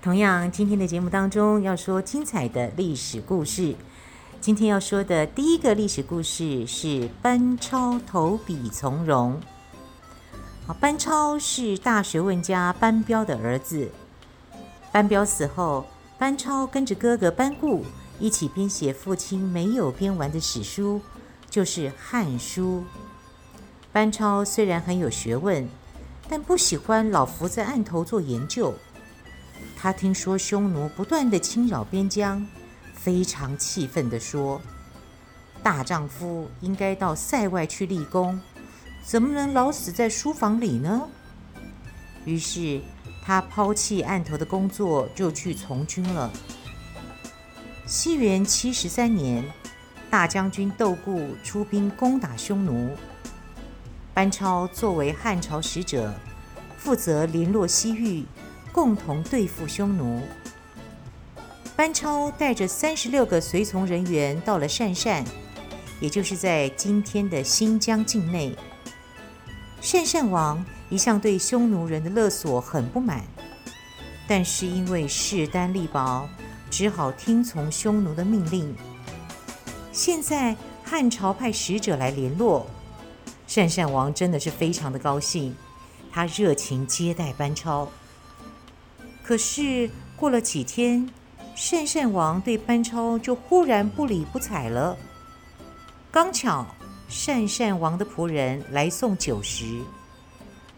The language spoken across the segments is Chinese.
同样，今天的节目当中要说精彩的历史故事。今天要说的第一个历史故事是班超投笔从戎。班超是大学问家班彪的儿子。班彪死后，班超跟着哥哥班固一起编写父亲没有编完的史书，就是《汉书》。班超虽然很有学问，但不喜欢老伏在案头做研究。他听说匈奴不断地侵扰边疆。非常气愤地说：“大丈夫应该到塞外去立功，怎么能老死在书房里呢？”于是他抛弃案头的工作，就去从军了。西元七十三年，大将军窦固出兵攻打匈奴，班超作为汉朝使者，负责联络西域，共同对付匈奴。班超带着三十六个随从人员到了鄯善，也就是在今天的新疆境内。鄯善王一向对匈奴人的勒索很不满，但是因为势单力薄，只好听从匈奴的命令。现在汉朝派使者来联络，鄯善王真的是非常的高兴，他热情接待班超。可是过了几天，鄯善王对班超就忽然不理不睬了。刚巧善善王的仆人来送酒食，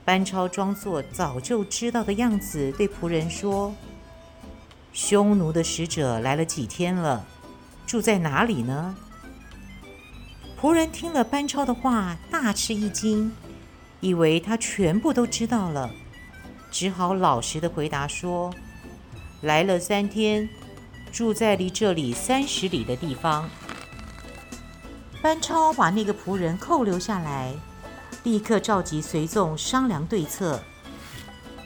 班超装作早就知道的样子，对仆人说：“匈奴的使者来了几天了，住在哪里呢？”仆人听了班超的话，大吃一惊，以为他全部都知道了，只好老实的回答说：“来了三天。”住在离这里三十里的地方。班超把那个仆人扣留下来，立刻召集随从商量对策。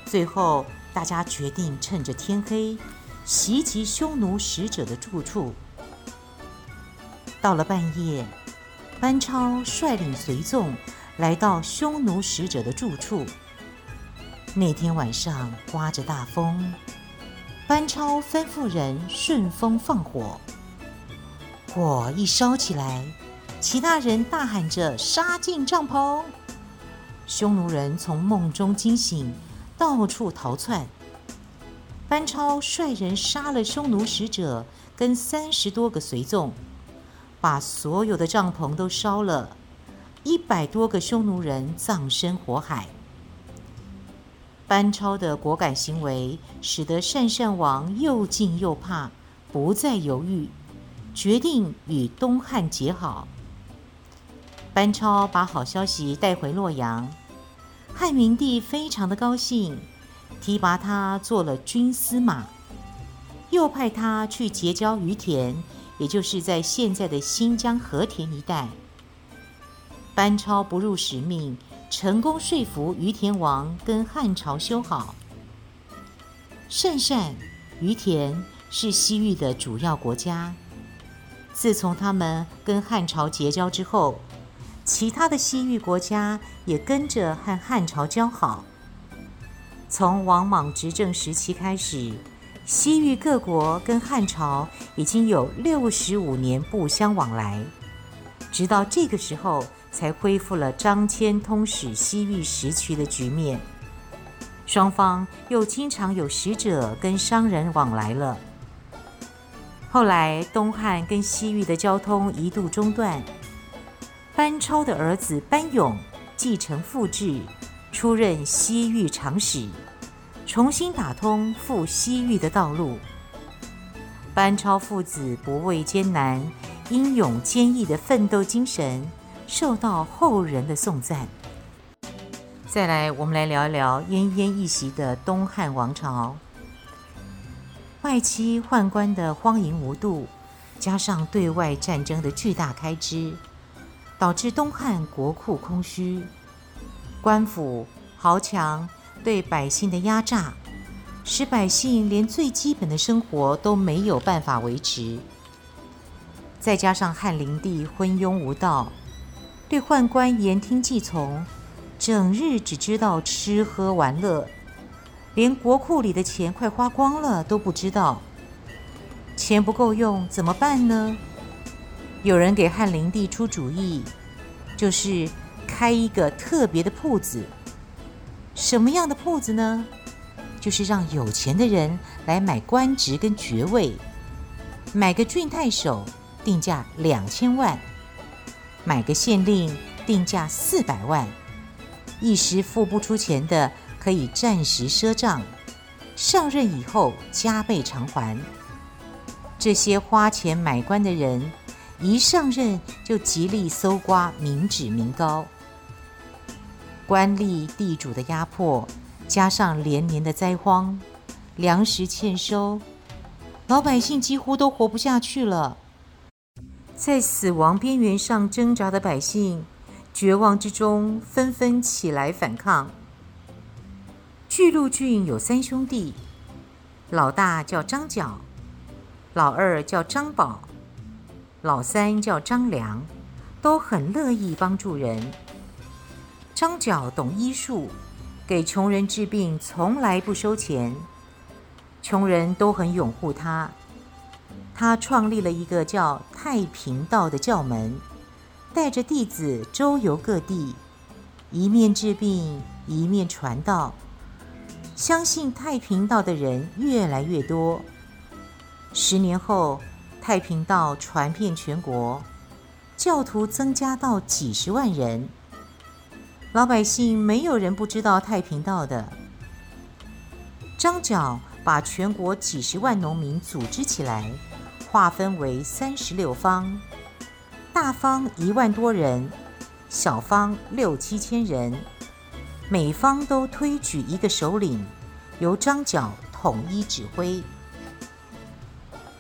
最后，大家决定趁着天黑，袭击匈奴使者的住处。到了半夜，班超率领随从来到匈奴使者的住处。那天晚上刮着大风。班超吩咐人顺风放火，火一烧起来，其他人大喊着杀进帐篷。匈奴人从梦中惊醒，到处逃窜。班超率人杀了匈奴使者跟三十多个随从，把所有的帐篷都烧了，一百多个匈奴人葬身火海。班超的果敢行为，使得鄯善王又敬又怕，不再犹豫，决定与东汉结好。班超把好消息带回洛阳，汉明帝非常的高兴，提拔他做了军司马，又派他去结交于田，也就是在现在的新疆和田一带。班超不辱使命。成功说服于田王跟汉朝修好。鄯善、于田是西域的主要国家。自从他们跟汉朝结交之后，其他的西域国家也跟着和汉朝交好。从王莽执政时期开始，西域各国跟汉朝已经有六十五年不相往来，直到这个时候。才恢复了张骞通使西域时期的局面，双方又经常有使者跟商人往来了。后来东汉跟西域的交通一度中断，班超的儿子班勇继承父志，出任西域长史，重新打通赴西域的道路。班超父子不畏艰难、英勇坚毅的奋斗精神。受到后人的颂赞。再来，我们来聊一聊奄奄一息的东汉王朝。外戚宦官的荒淫无度，加上对外战争的巨大开支，导致东汉国库空虚，官府豪强对百姓的压榨，使百姓连最基本的生活都没有办法维持。再加上汉灵帝昏庸无道，对宦官言听计从，整日只知道吃喝玩乐，连国库里的钱快花光了都不知道。钱不够用怎么办呢？有人给汉灵帝出主意，就是开一个特别的铺子。什么样的铺子呢？就是让有钱的人来买官职跟爵位，买个郡太守。定价两千万，买个县令定价四百万，一时付不出钱的可以暂时赊账，上任以后加倍偿还。这些花钱买官的人，一上任就极力搜刮民脂民膏，官吏地主的压迫，加上连年的灾荒，粮食欠收，老百姓几乎都活不下去了。在死亡边缘上挣扎的百姓，绝望之中纷纷起来反抗。巨鹿郡有三兄弟，老大叫张角，老二叫张宝，老三叫张良，都很乐意帮助人。张角懂医术，给穷人治病从来不收钱，穷人都很拥护他。他创立了一个叫太平道的教门，带着弟子周游各地，一面治病，一面传道。相信太平道的人越来越多。十年后，太平道传遍全国，教徒增加到几十万人。老百姓没有人不知道太平道的。张角把全国几十万农民组织起来。划分为三十六方，大方一万多人，小方六七千人，每方都推举一个首领，由张角统一指挥。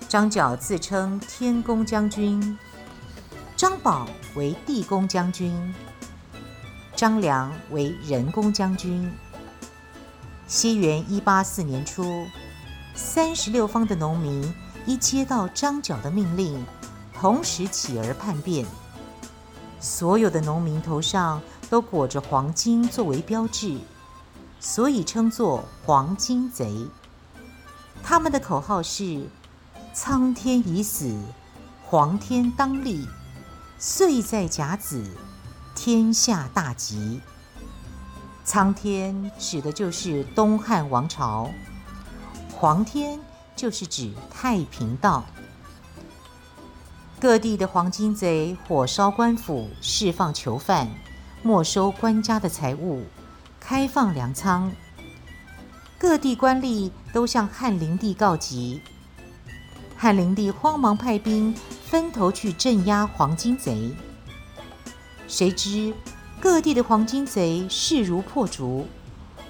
张角自称天公将军，张宝为地公将军，张良为人公将军。西元一八四年初，三十六方的农民。一接到张角的命令，同时起而叛变。所有的农民头上都裹着黄金作为标志，所以称作黄金贼。他们的口号是：“苍天已死，黄天当立；岁在甲子，天下大吉。”苍天指的就是东汉王朝，黄天。就是指太平道，各地的黄巾贼火烧官府，释放囚犯，没收官家的财物，开放粮仓。各地官吏都向汉灵帝告急，汉灵帝慌忙派兵分头去镇压黄巾贼。谁知各地的黄巾贼势如破竹，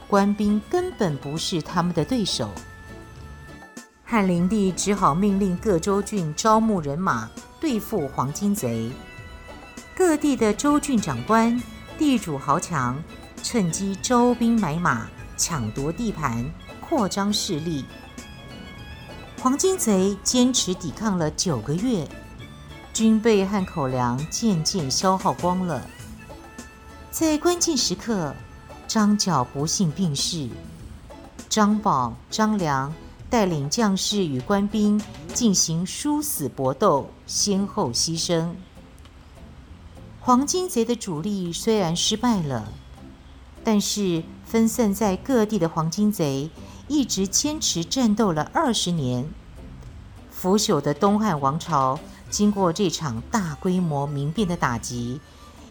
官兵根本不是他们的对手。汉灵帝只好命令各州郡招募人马对付黄巾贼。各地的州郡长官、地主豪强趁机招兵买马，抢夺地盘，扩张势力。黄巾贼坚持抵抗了九个月，军备和口粮渐渐消耗光了。在关键时刻，张角不幸病逝，张宝、张良。带领将士与官兵进行殊死搏斗，先后牺牲。黄金贼的主力虽然失败了，但是分散在各地的黄金贼一直坚持战斗了二十年。腐朽的东汉王朝经过这场大规模民变的打击，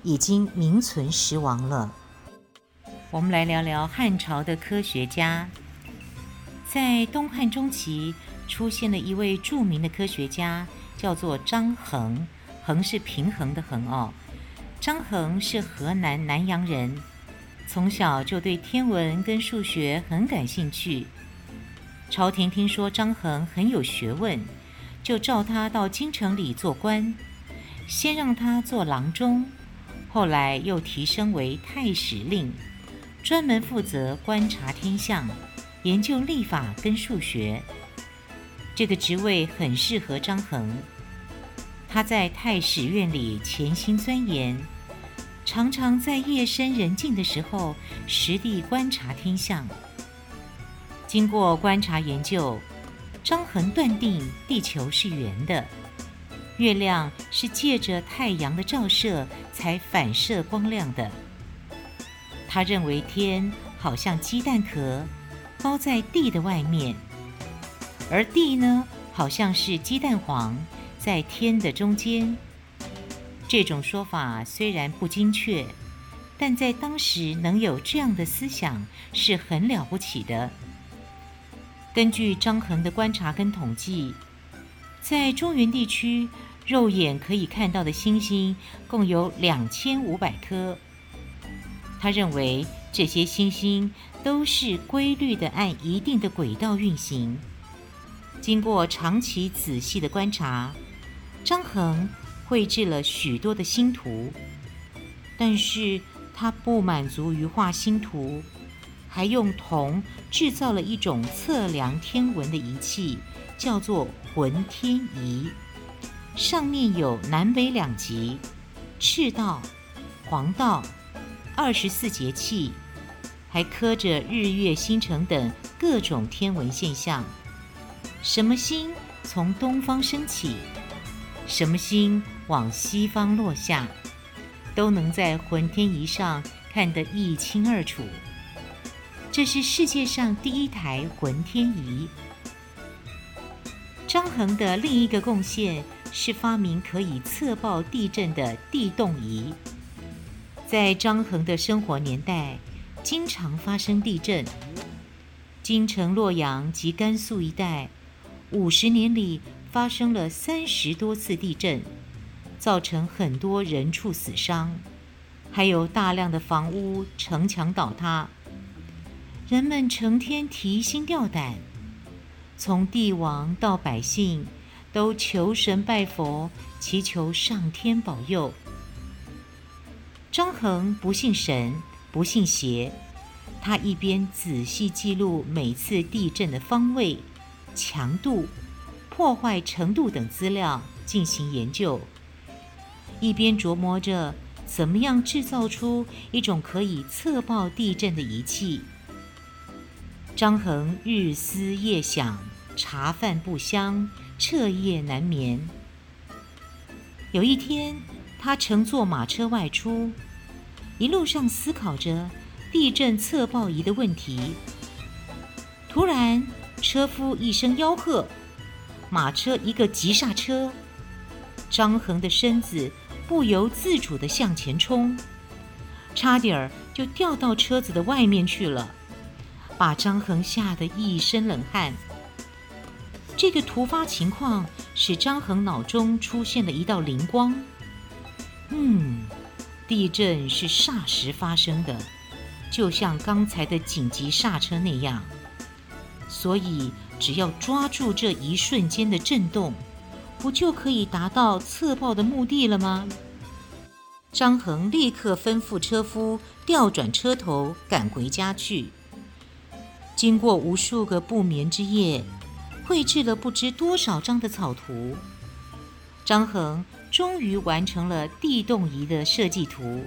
已经名存实亡了。我们来聊聊汉朝的科学家。在东汉中期，出现了一位著名的科学家，叫做张衡。衡是平衡的衡哦。张衡是河南南阳人，从小就对天文跟数学很感兴趣。朝廷听说张衡很有学问，就召他到京城里做官，先让他做郎中，后来又提升为太史令，专门负责观察天象，研究历法跟数学。这个职位很适合张衡。他在太史院里潜心钻研，常常在夜深人静的时候实地观察天象。经过观察研究，张衡断定地球是圆的，月亮是借着太阳的照射才反射光亮的。他认为天好像鸡蛋壳，包在地的外面，而地呢，好像是鸡蛋黄。在天的中间，这种说法虽然不精确，但在当时能有这样的思想是很了不起的。根据张衡的观察跟统计，在中原地区，肉眼可以看到的星星共有两千五百颗。他认为这些星星都是规律的按一定的轨道运行。经过长期仔细的观察。张衡绘制了许多的星图，但是他不满足于画星图，还用铜制造了一种测量天文的仪器，叫做浑天仪，上面有南北两极、赤道、黄道、二十四节气，还刻着日月星辰等各种天文现象，什么星从东方升起。什么星往西方落下，都能在浑天仪上看得一清二楚。这是世界上第一台浑天仪。张衡的另一个贡献是发明可以测报地震的地动仪。在张衡的生活年代，经常发生地震。京城洛阳及甘肃一带，五十年里，发生了三十多次地震，造成很多人畜死伤，还有大量的房屋、城墙倒塌。人们成天提心吊胆，从帝王到百姓都求神拜佛，祈求上天保佑。张衡不信神，不信邪，他一边仔细记录每次地震的方位、强度。破坏程度等资料进行研究，一边琢磨着怎么样制造出一种可以测报地震的仪器。张衡日思夜想，茶饭不香，彻夜难眠。有一天，他乘坐马车外出，一路上思考着地震测报仪的问题。突然，车夫一声吆喝。马车一个急刹车，张衡的身子不由自主地向前冲，差点儿就掉到车子的外面去了，把张衡吓得一身冷汗。这个突发情况使张衡脑中出现了一道灵光：嗯，地震是霎时发生的，就像刚才的紧急刹车那样，所以。只要抓住这一瞬间的震动，不就可以达到测报的目的了吗？张衡立刻吩咐车夫调转车头赶回家去。经过无数个不眠之夜，绘制了不知多少张的草图，张衡终于完成了地动仪的设计图。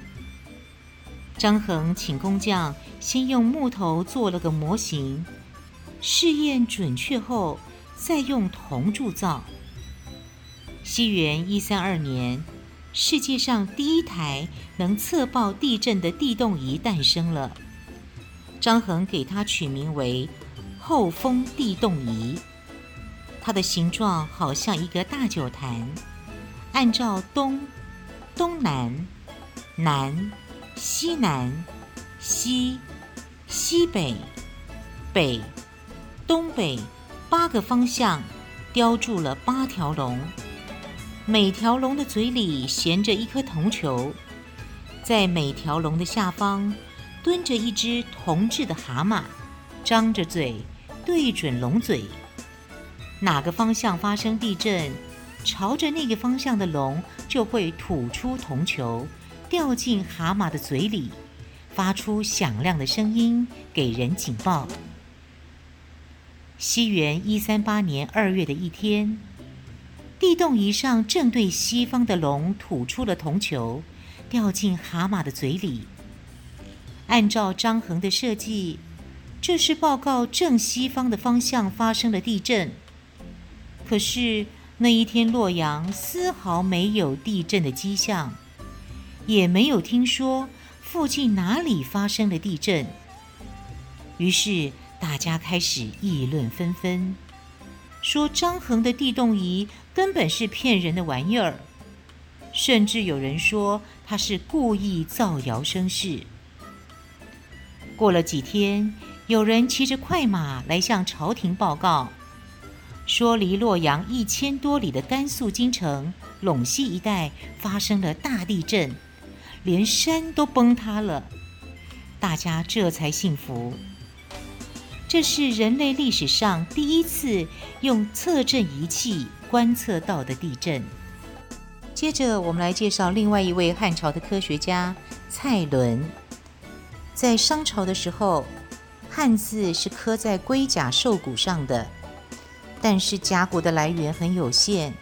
张衡请工匠先用木头做了个模型。试验准确后，再用铜铸造。西元一三二年，世界上第一台能测报地震的地动仪诞生了。张衡给它取名为“后风地动仪”。它的形状好像一个大酒坛，按照东、东南、南、西南、西、西北、北。东北八个方向雕铸了八条龙，每条龙的嘴里衔着一颗铜球，在每条龙的下方蹲着一只铜制的蛤蟆，张着嘴对准龙嘴。哪个方向发生地震，朝着那个方向的龙就会吐出铜球，掉进蛤蟆的嘴里，发出响亮的声音，给人警报。西元一三八年二月的一天，地动仪上正对西方的龙吐出了铜球，掉进蛤蟆的嘴里。按照张衡的设计，这是报告正西方的方向发生了地震。可是那一天洛阳丝毫没有地震的迹象，也没有听说附近哪里发生了地震。于是。大家开始议论纷纷，说张衡的地动仪根本是骗人的玩意儿，甚至有人说他是故意造谣生事。过了几天，有人骑着快马来向朝廷报告，说离洛阳一千多里的甘肃京城陇西一带发生了大地震，连山都崩塌了。大家这才信服。这是人类历史上第一次用测震仪器观测到的地震。接着，我们来介绍另外一位汉朝的科学家蔡伦。在商朝的时候，汉字是刻在龟甲兽骨上的，但是甲骨的来源很有限，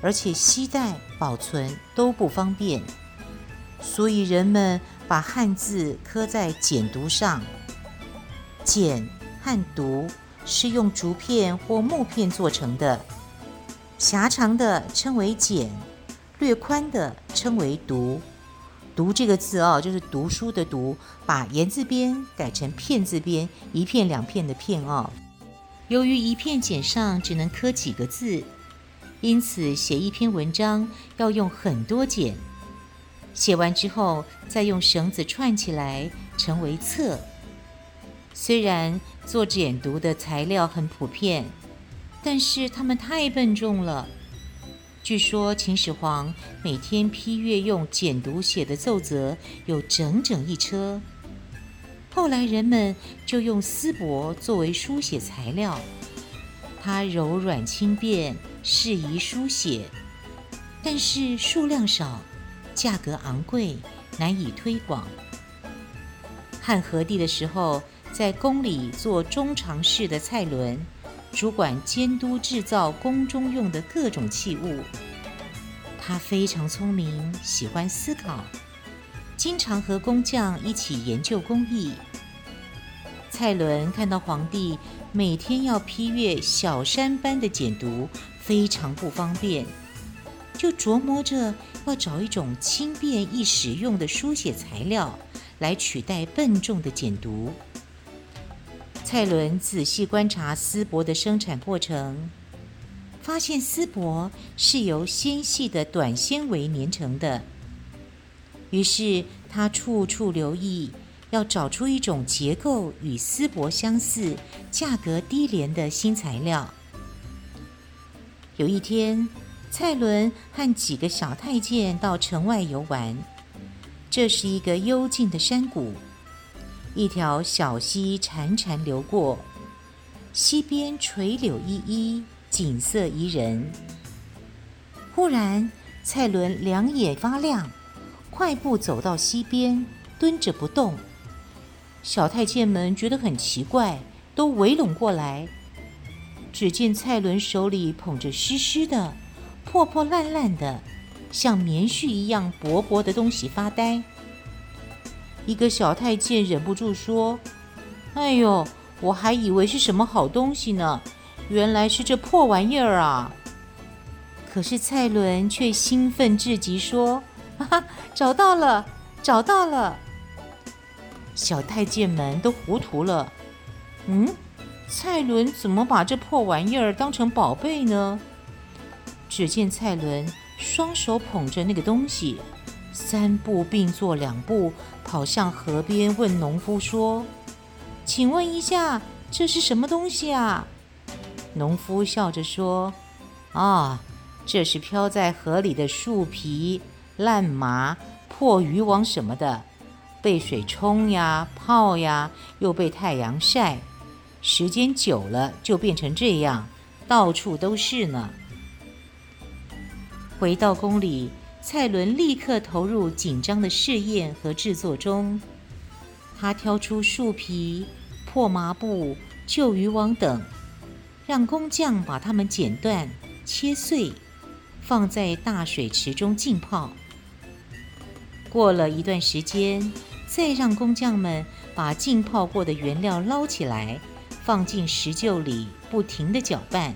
而且携带保存都不方便，所以人们把汉字刻在简牍上，简。和牍是用竹片或木片做成的，狭长的称为简，略宽的称为牍。牍这个字哦，就是读书的读，把言字边改成片字边，一片两片的片哦。由于一片简上只能刻几个字，因此写一篇文章要用很多简，写完之后再用绳子串起来，成为册。虽然做简牍的材料很普遍，但是他们太笨重了。据说秦始皇每天批阅用简牍写的奏折有整整一车。后来人们就用丝帛作为书写材料，它柔软轻便，适宜书写，但是数量少，价格昂贵，难以推广。汉和帝的时候，在宫里做中常侍的蔡伦，主管监督制造宫中用的各种器物。他非常聪明，喜欢思考，经常和工匠一起研究工艺。蔡伦看到皇帝每天要批阅小山般的简牍，非常不方便，就琢磨着要找一种轻便易使用的书写材料来取代笨重的简牍。蔡伦仔细观察丝帛的生产过程，发现丝帛是由纤细的短纤维粘成的。于是他处处留意，要找出一种结构与丝帛相似、价格低廉的新材料。有一天，蔡伦和几个小太监到城外游玩，这是一个幽静的山谷。一条小溪潺潺流过，溪边垂柳依依，景色宜人。忽然，蔡伦两眼发亮，快步走到溪边，蹲着不动。小太监们觉得很奇怪，都围拢过来。只见蔡伦手里捧着湿湿的、破破烂烂的、像棉絮一样薄薄的东西发呆。一个小太监忍不住说：“哎呦，我还以为是什么好东西呢，原来是这破玩意儿啊！”可是蔡伦却兴奋至极，说：“ 找到了，找到了！”小太监们都糊涂了。嗯，蔡伦怎么把这破玩意儿当成宝贝呢？只见蔡伦双手捧着那个东西。三步并作两步跑向河边，问农夫说：“请问一下，这是什么东西啊？”农夫笑着说：“啊，这是漂在河里的树皮、烂麻、破渔网什么的，被水冲呀、泡呀，又被太阳晒，时间久了就变成这样，到处都是呢。回到宫里，蔡伦立刻投入紧张的试验和制作中。他挑出树皮、破麻布、旧渔网等，让工匠把它们剪断、切碎，放在大水池中浸泡。过了一段时间，再让工匠们把浸泡过的原料捞起来，放进石臼里，不停地搅拌。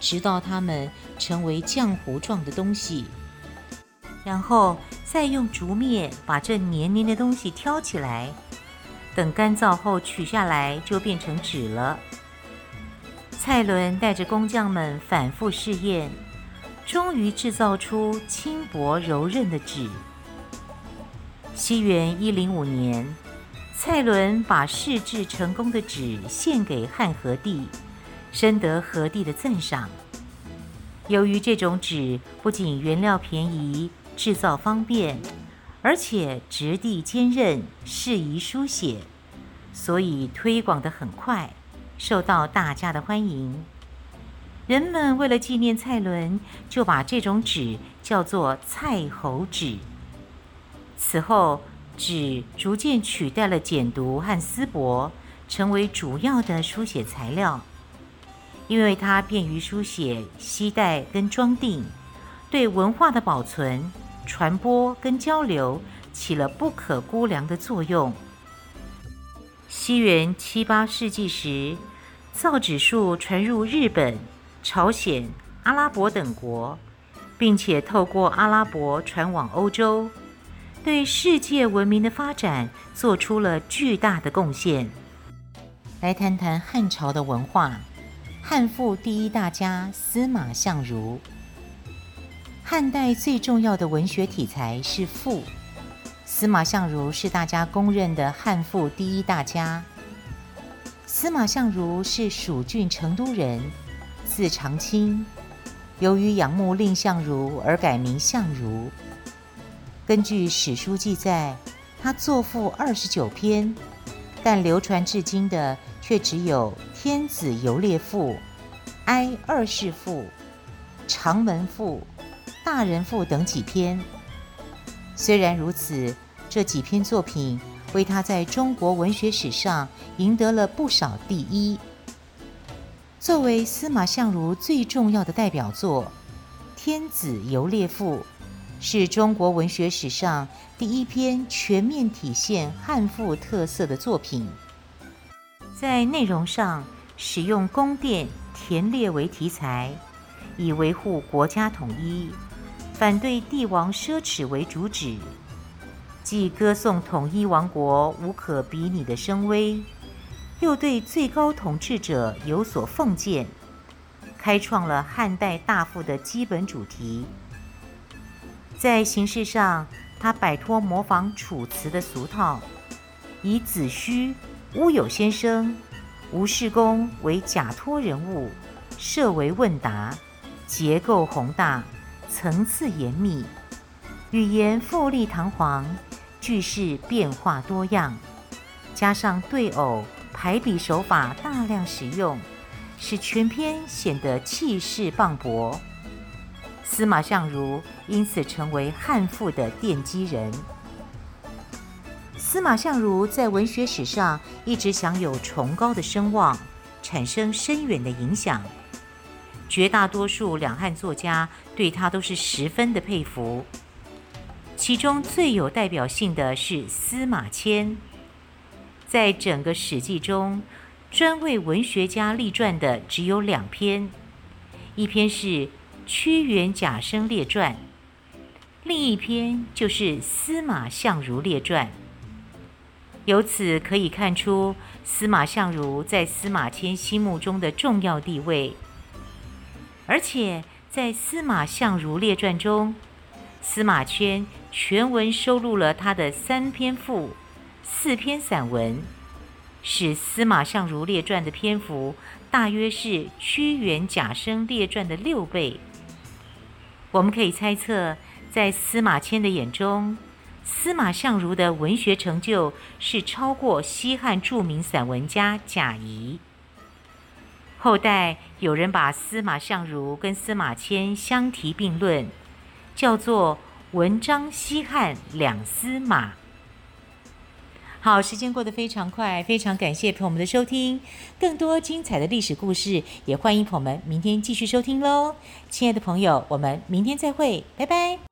直到它们成为浆糊状的东西，然后再用竹篾把这黏黏的东西挑起来，等干燥后取下来就变成纸了。蔡伦带着工匠们反复试验，终于制造出轻薄柔韧的纸。西元一零五年，蔡伦把试制成功的纸献给汉和帝。深得和帝的赞赏。由于这种纸不仅原料便宜、制造方便，而且质地坚韧、适宜书写，所以推广得很快，受到大家的欢迎。人们为了纪念蔡伦，就把这种纸叫做“蔡侯纸”。此后，纸逐渐取代了简读和丝帛，成为主要的书写材料。因为它便于书写、携带跟装订，对文化的保存、传播跟交流起了不可估量的作用。西元七八世纪时，造纸术传入日本、朝鲜、阿拉伯等国，并且透过阿拉伯传往欧洲，对世界文明的发展做出了巨大的贡献。来谈谈汉朝的文化。汉赋第一大家司马相如。汉代最重要的文学题材是赋，司马相如是大家公认的汉赋第一大家。司马相如是蜀郡成都人，字长卿，由于仰慕蔺相如而改名相如。根据史书记载，他作赋二十九篇，但流传至今的却只有。《天子游猎赋》《哀二世赋》《长门赋》《大人赋》等几篇。虽然如此，这几篇作品为他在中国文学史上赢得了不少第一。作为司马相如最重要的代表作，《天子游猎赋》是中国文学史上第一篇全面体现汉赋特色的作品。在内容上，使用宫殿、田猎为题材，以维护国家统一，反对帝王奢侈为主旨，既歌颂统一王国无可比拟的声威，又对最高统治者有所奉献，开创了汉代大赋的基本主题。在形式上，他摆脱模仿楚辞的俗套，以子虚。乌有先生、吴世公为假托人物，设为问答，结构宏大，层次严密，语言富丽堂皇，句式变化多样，加上对偶排比手法大量使用，使全篇显得气势磅礴。司马相如因此成为汉赋的奠基人。司马相如在文学史上一直享有崇高的声望，产生深远的影响。绝大多数两汉作家对他都是十分的佩服。其中最有代表性的是司马迁，在整个《史记》中，专为文学家立传的只有两篇，一篇是《屈原贾生列传》，另一篇就是《司马相如列传》。由此可以看出司马相如在司马迁心目中的重要地位，而且在《司马相如列传》中，司马迁全文收录了他的三篇赋、四篇散文，使《司马相如列传》的篇幅大约是《屈原贾生列传》的六倍。我们可以猜测，在司马迁的眼中，司马相如的文学成就是超过西汉著名散文家贾谊。后代有人把司马相如跟司马迁相提并论，叫做文章西汉两司马。好，时间过得非常快，非常感谢朋友们的收听。更多精彩的历史故事，也欢迎朋友们明天继续收听喽。亲爱的朋友，我们明天再会，拜拜。